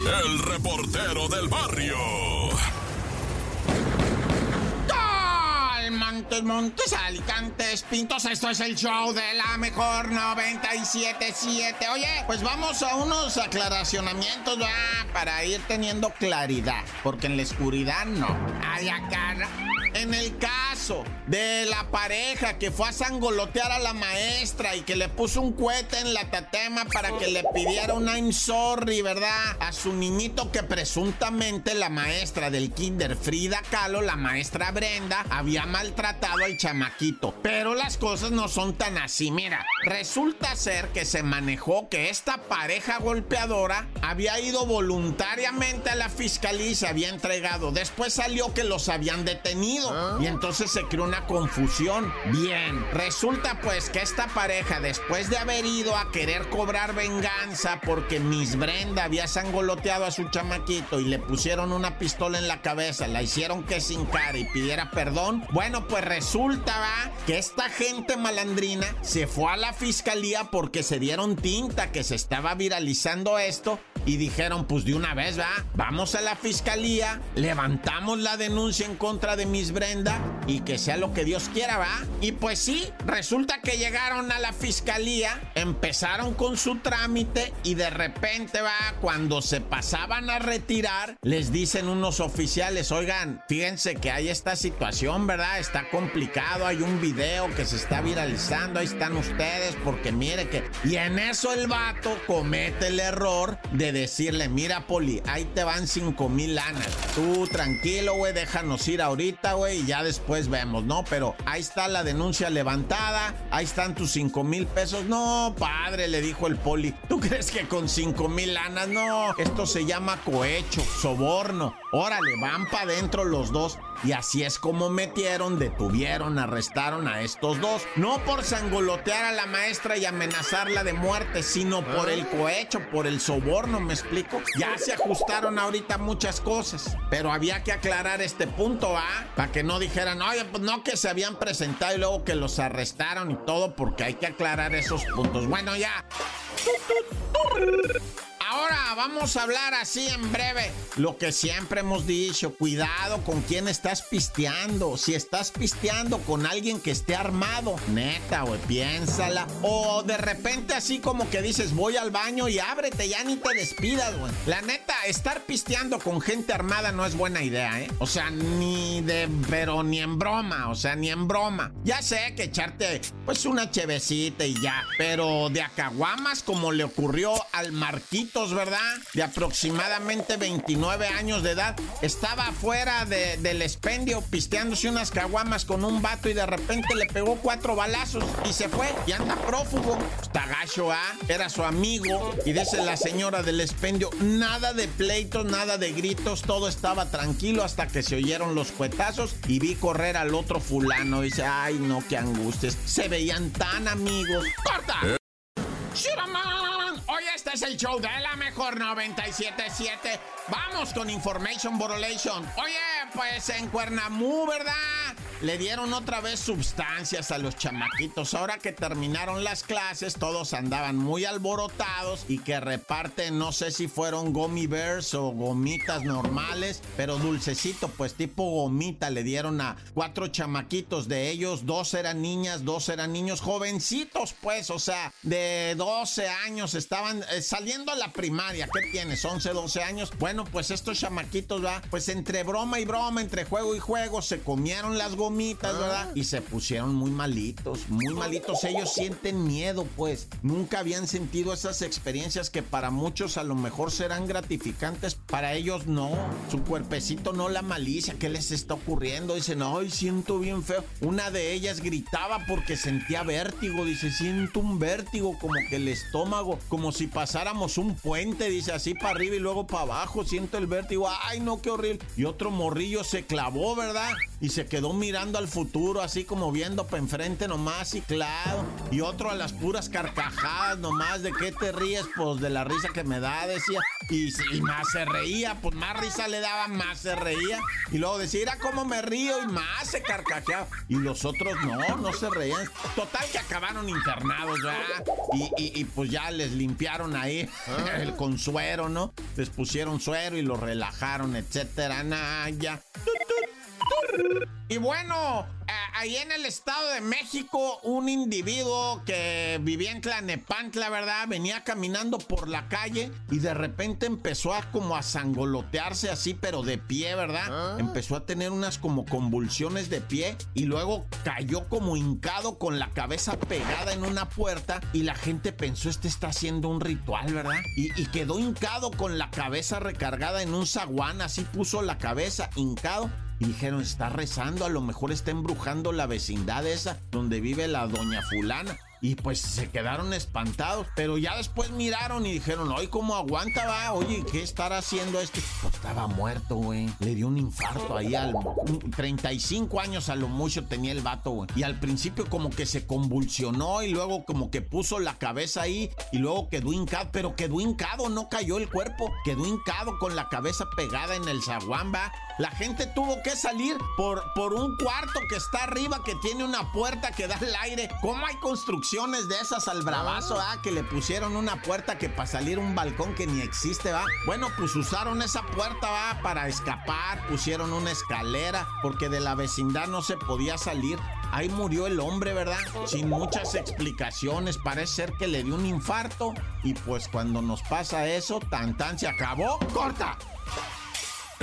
el reportero del barrio. Montes, Montes, Alicantes, Pintos. Esto es el show de la mejor 977. Oye, pues vamos a unos aclaracionamientos ya para ir teniendo claridad. Porque en la oscuridad no. Ay, acá. En el caso de la pareja que fue a sangolotear a la maestra y que le puso un cohete en la tatema para que le pidiera un I'm sorry, ¿verdad? A su niñito que presuntamente la maestra del kinder Frida Kahlo, la maestra Brenda, había maltratado al chamaquito. Pero las cosas no son tan así, mira. Resulta ser que se manejó que esta pareja golpeadora había ido voluntariamente a la fiscalía y se había entregado. Después salió que los habían detenido. Y entonces creó una confusión. Bien, resulta pues que esta pareja, después de haber ido a querer cobrar venganza porque Miss Brenda había sangoloteado a su chamaquito y le pusieron una pistola en la cabeza, la hicieron que sin cara y pidiera perdón, bueno, pues resulta que esta gente malandrina se fue a la fiscalía porque se dieron tinta que se estaba viralizando esto y dijeron, pues de una vez, va, vamos a la fiscalía, levantamos la denuncia en contra de Miss Brenda y que sea lo que Dios quiera, va. Y pues sí, resulta que llegaron a la fiscalía, empezaron con su trámite y de repente, va, cuando se pasaban a retirar, les dicen unos oficiales, oigan, fíjense que hay esta situación, ¿verdad? Está complicado, hay un video que se está viralizando, ahí están ustedes, porque mire que... Y en eso el vato comete el error de decirle, mira, Poli, ahí te van cinco mil lanas. Tú tranquilo, güey, déjanos ir ahorita, güey, y ya después vemos, ¿no? Pero ahí está la denuncia levantada, ahí están tus cinco mil pesos. No, padre, le dijo el Poli, ¿tú crees que con cinco mil lanas? No, esto se llama cohecho, soborno. Órale, van para adentro los dos. Y así es como metieron, detuvieron, arrestaron a estos dos. No por sangolotear a la maestra y amenazarla de muerte, sino por el cohecho, por el soborno, ¿me explico? Ya se ajustaron ahorita muchas cosas, pero había que aclarar este punto, ¿ah? Para que no dijeran, oye, pues no que se habían presentado y luego que los arrestaron y todo, porque hay que aclarar esos puntos. Bueno, ya. Ahora vamos a hablar así en breve. Lo que siempre hemos dicho, cuidado con quién estás pisteando. Si estás pisteando con alguien que esté armado, neta, güey, piénsala. O de repente así como que dices, voy al baño y ábrete, ya ni te despidas, güey. La neta, estar pisteando con gente armada no es buena idea, ¿eh? O sea, ni de, pero ni en broma, o sea, ni en broma. Ya sé que echarte, pues, una chevecita y ya. Pero de acaguamas como le ocurrió al Marquito ¿verdad? De aproximadamente 29 años de edad. Estaba afuera del expendio pisteándose unas caguamas con un vato y de repente le pegó cuatro balazos y se fue y anda prófugo. Está gacho, ¿ah? Era su amigo y dice la señora del expendio, nada de pleitos, nada de gritos, todo estaba tranquilo hasta que se oyeron los cuetazos y vi correr al otro fulano. Dice, ay no, qué angustias. Se veían tan amigos. ¡Corta! El show de la mejor 977. Vamos con Information Borrelation. Oye, pues en Cuernamú, ¿verdad? Le dieron otra vez sustancias a los chamaquitos. Ahora que terminaron las clases, todos andaban muy alborotados y que reparten, no sé si fueron gummy bears o gomitas normales, pero dulcecito, pues tipo gomita le dieron a cuatro chamaquitos. De ellos, dos eran niñas, dos eran niños jovencitos, pues, o sea, de 12 años estaban eh, saliendo a la primaria. ¿Qué tienes? 11, 12 años. Bueno, pues estos chamaquitos, va, pues entre broma y broma, entre juego y juego, se comieron las gomitas ¿verdad? Y se pusieron muy malitos, muy malitos. Ellos sienten miedo, pues. Nunca habían sentido esas experiencias que para muchos a lo mejor serán gratificantes. Para ellos no. Su cuerpecito no la malicia. ¿Qué les está ocurriendo? Dicen, ay, siento bien feo. Una de ellas gritaba porque sentía vértigo. Dice, siento un vértigo como que el estómago, como si pasáramos un puente. Dice, así para arriba y luego para abajo. Siento el vértigo. Ay, no, qué horrible. Y otro morrillo se clavó, ¿verdad? y se quedó mirando al futuro, así como viendo para enfrente nomás y claro. Y otro a las puras carcajadas nomás, ¿de qué te ríes? Pues de la risa que me da, decía. Y, más se reía, pues más risa le daba, más se reía. Y luego decía, mira cómo me río y más se carcajeaba. Y los otros no, no se reían. Total que acabaron internados, ¿verdad? Y, pues ya les limpiaron ahí ah. el consuero, ¿no? Les pusieron suero y lo relajaron, etcétera. Nah, ya. Y bueno, ahí en el Estado de México, un individuo que vivía en Tlanepantla, ¿verdad? Venía caminando por la calle y de repente empezó a como a sangolotearse así, pero de pie, ¿verdad? Ah. Empezó a tener unas como convulsiones de pie y luego cayó como hincado con la cabeza pegada en una puerta y la gente pensó, este está haciendo un ritual, ¿verdad? Y, y quedó hincado con la cabeza recargada en un zaguán, así puso la cabeza hincado dijeron, está rezando, a lo mejor está embrujando la vecindad esa donde vive la doña fulana. Y pues se quedaron espantados, pero ya después miraron y dijeron, oye, ¿cómo aguanta, va? Oye, ¿qué estará haciendo este? Pues estaba muerto, güey. Le dio un infarto ahí al... 35 años a lo mucho tenía el vato, güey. Y al principio como que se convulsionó y luego como que puso la cabeza ahí y luego quedó hincado, pero quedó hincado, no cayó el cuerpo, quedó hincado con la cabeza pegada en el zaguán, va. La gente tuvo que salir por, por un cuarto que está arriba que tiene una puerta que da el aire. ¿Cómo hay construcción? De esas al bravazo, ah. Que le pusieron una puerta que para salir un balcón que ni existe, ¿va? Bueno, pues usaron esa puerta, ¿va? Para escapar, pusieron una escalera, porque de la vecindad no se podía salir. Ahí murió el hombre, ¿verdad? Sin muchas explicaciones, parece ser que le dio un infarto. Y pues cuando nos pasa eso, tan tan se acabó. ¡Corta!